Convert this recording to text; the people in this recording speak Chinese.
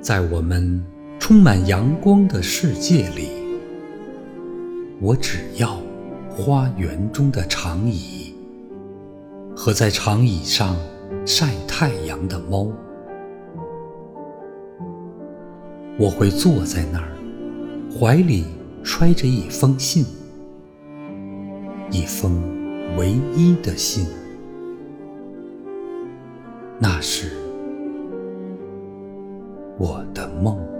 在我们充满阳光的世界里，我只要花园中的长椅和在长椅上晒太阳的猫。我会坐在那儿，怀里揣着一封信，一封唯一的信，那是。我的梦。